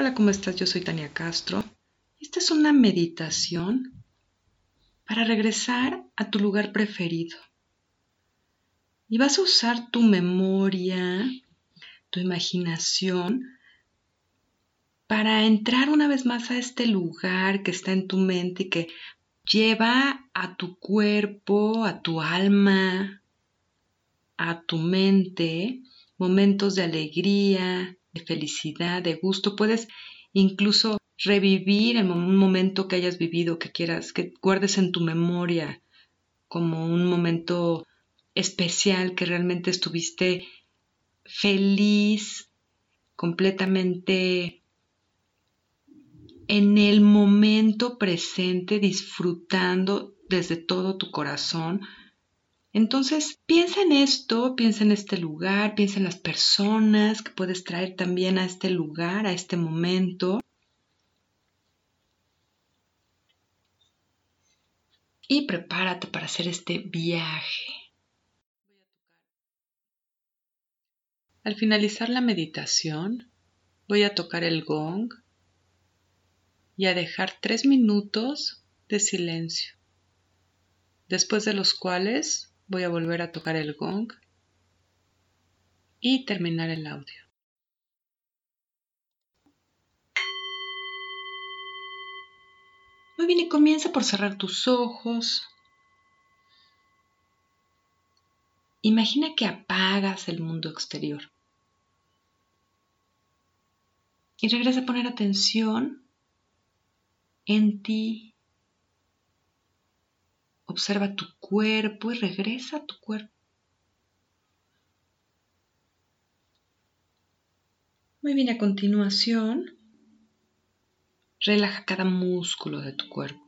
Hola, ¿cómo estás? Yo soy Tania Castro. Esta es una meditación para regresar a tu lugar preferido. Y vas a usar tu memoria, tu imaginación, para entrar una vez más a este lugar que está en tu mente y que lleva a tu cuerpo, a tu alma, a tu mente momentos de alegría, de felicidad, de gusto. Puedes incluso revivir en un momento que hayas vivido, que quieras, que guardes en tu memoria como un momento especial que realmente estuviste feliz, completamente en el momento presente, disfrutando desde todo tu corazón entonces, piensa en esto, piensa en este lugar, piensa en las personas que puedes traer también a este lugar, a este momento. Y prepárate para hacer este viaje. Al finalizar la meditación, voy a tocar el gong y a dejar tres minutos de silencio, después de los cuales voy a volver a tocar el gong y terminar el audio. Muy bien, y comienza por cerrar tus ojos. Imagina que apagas el mundo exterior. Y regresa a poner atención en ti, Observa tu cuerpo y regresa a tu cuerpo. Muy bien, a continuación, relaja cada músculo de tu cuerpo.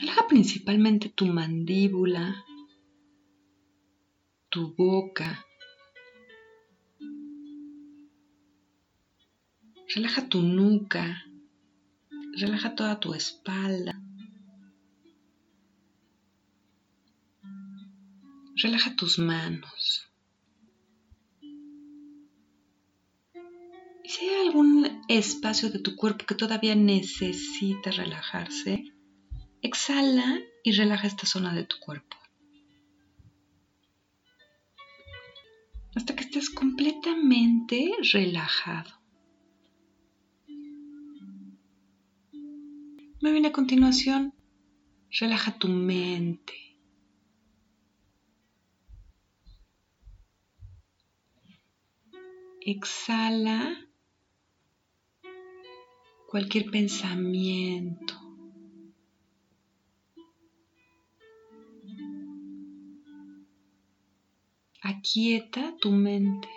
Relaja principalmente tu mandíbula, tu boca. Relaja tu nuca, Relaja toda tu espalda. Relaja tus manos. Y si hay algún espacio de tu cuerpo que todavía necesita relajarse, exhala y relaja esta zona de tu cuerpo. Hasta que estés completamente relajado. Muy bien, a continuación, relaja tu mente. Exhala cualquier pensamiento. Aquieta tu mente.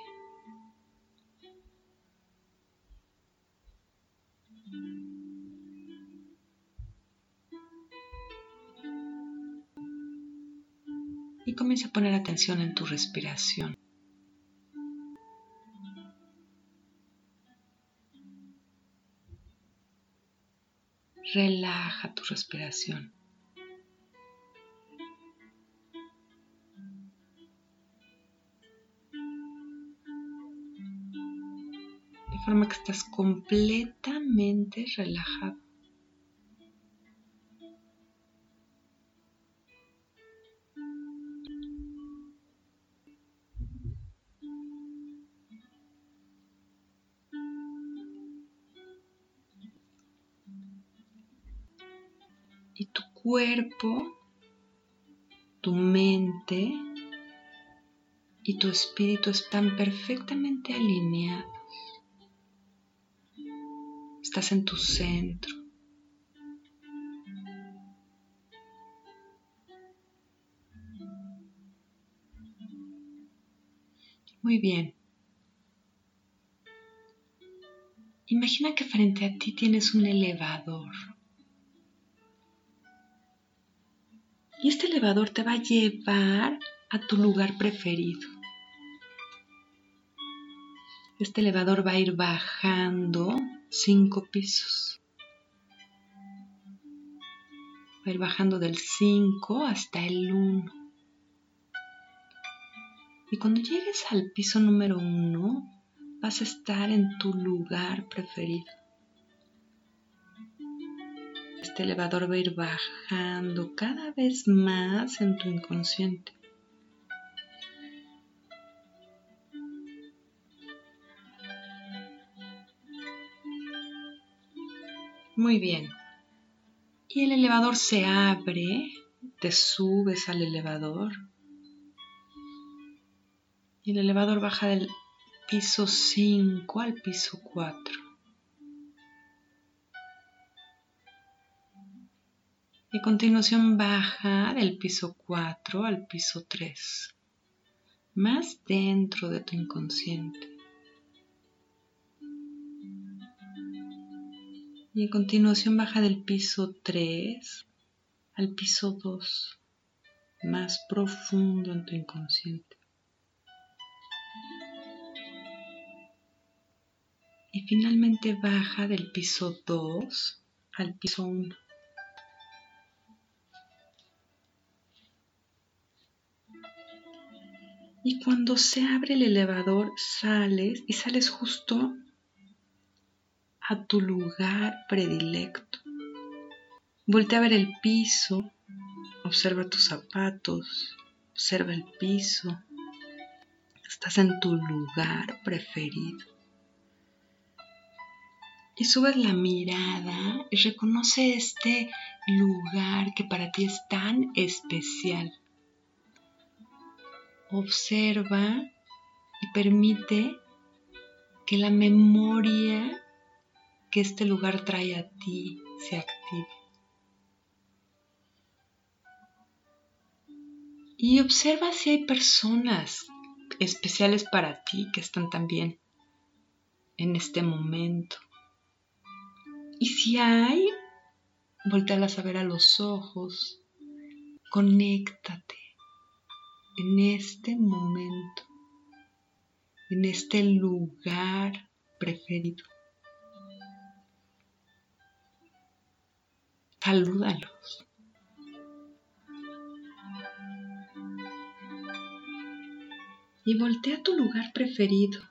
Y comienza a poner atención en tu respiración. Relaja tu respiración. De forma que estás completamente relajado. Cuerpo, tu mente y tu espíritu están perfectamente alineados. Estás en tu centro. Muy bien. Imagina que frente a ti tienes un elevador. Elevador te va a llevar a tu lugar preferido. Este elevador va a ir bajando cinco pisos. Va a ir bajando del 5 hasta el 1. Y cuando llegues al piso número 1, vas a estar en tu lugar preferido. Este elevador va a ir bajando cada vez más en tu inconsciente. Muy bien. Y el elevador se abre, te subes al elevador. Y el elevador baja del piso 5 al piso 4. Y a continuación baja del piso 4 al piso 3, más dentro de tu inconsciente. y a continuación baja del piso 3 al piso 2, más profundo en tu inconsciente. Y finalmente baja del piso 2 al piso 1. Y cuando se abre el elevador, sales y sales justo a tu lugar predilecto. Voltea a ver el piso, observa tus zapatos, observa el piso. Estás en tu lugar preferido. Y subes la mirada y reconoce este lugar que para ti es tan especial. Observa y permite que la memoria que este lugar trae a ti se active. Y observa si hay personas especiales para ti que están también en este momento. Y si hay, voltealas a ver a los ojos, conéctate en este momento, en este lugar preferido. Salúdalos. Y voltea a tu lugar preferido.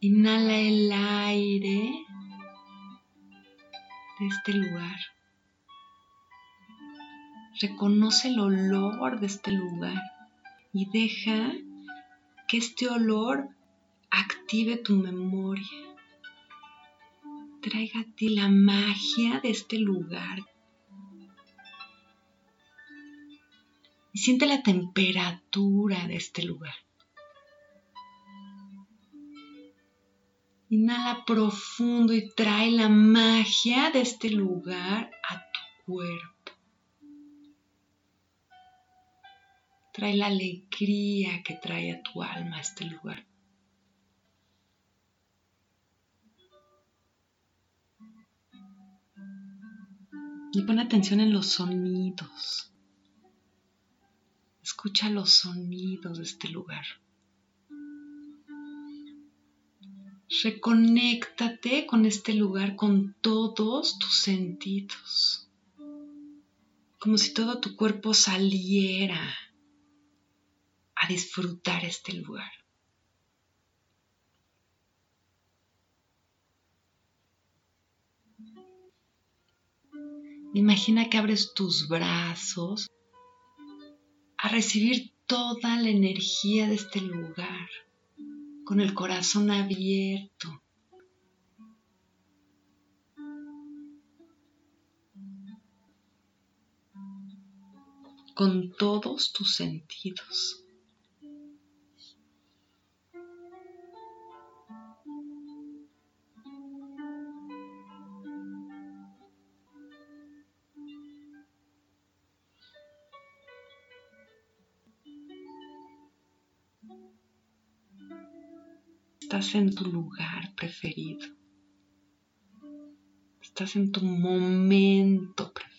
Inhala el aire de este lugar. Reconoce el olor de este lugar y deja que este olor active tu memoria. Traiga a ti la magia de este lugar y siente la temperatura de este lugar. Inhala profundo y trae la magia de este lugar a tu cuerpo. Trae la alegría que trae a tu alma a este lugar. Y pon atención en los sonidos. Escucha los sonidos de este lugar. Reconéctate con este lugar con todos tus sentidos. Como si todo tu cuerpo saliera disfrutar este lugar. Imagina que abres tus brazos a recibir toda la energía de este lugar con el corazón abierto. con todos tus sentidos. Estás en tu lugar preferido. Estás en tu momento preferido.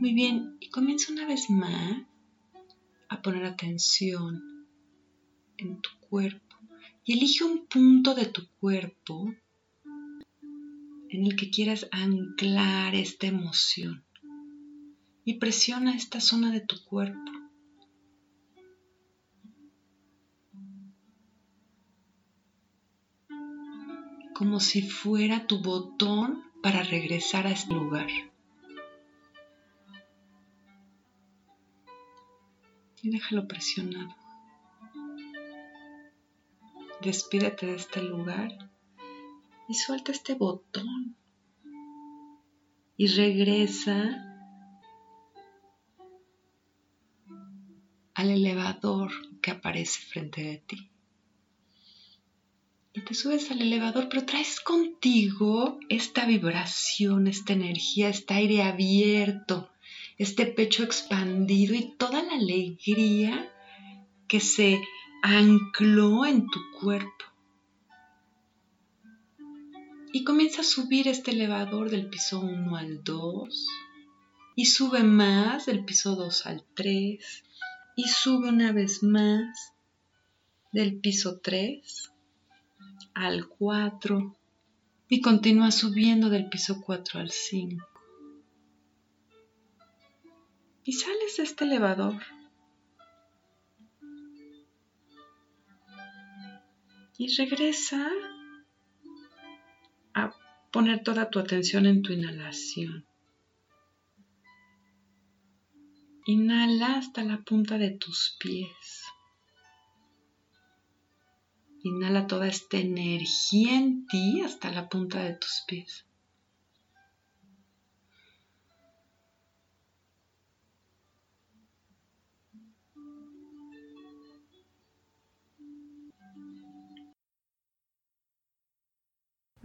Muy bien, y comienza una vez más a poner atención en tu cuerpo y elige un punto de tu cuerpo en el que quieras anclar esta emoción y presiona esta zona de tu cuerpo. como si fuera tu botón para regresar a este lugar. Y déjalo presionado. Despídete de este lugar y suelta este botón. Y regresa al elevador que aparece frente de ti y te subes al elevador, pero traes contigo esta vibración, esta energía, este aire abierto, este pecho expandido y toda la alegría que se ancló en tu cuerpo. Y comienza a subir este elevador del piso 1 al 2 y sube más del piso 2 al 3 y sube una vez más del piso 3 al 4 y continúa subiendo del piso 4 al 5. Y sales de este elevador. Y regresa a poner toda tu atención en tu inhalación. Inhala hasta la punta de tus pies. Inhala toda esta energía en ti hasta la punta de tus pies.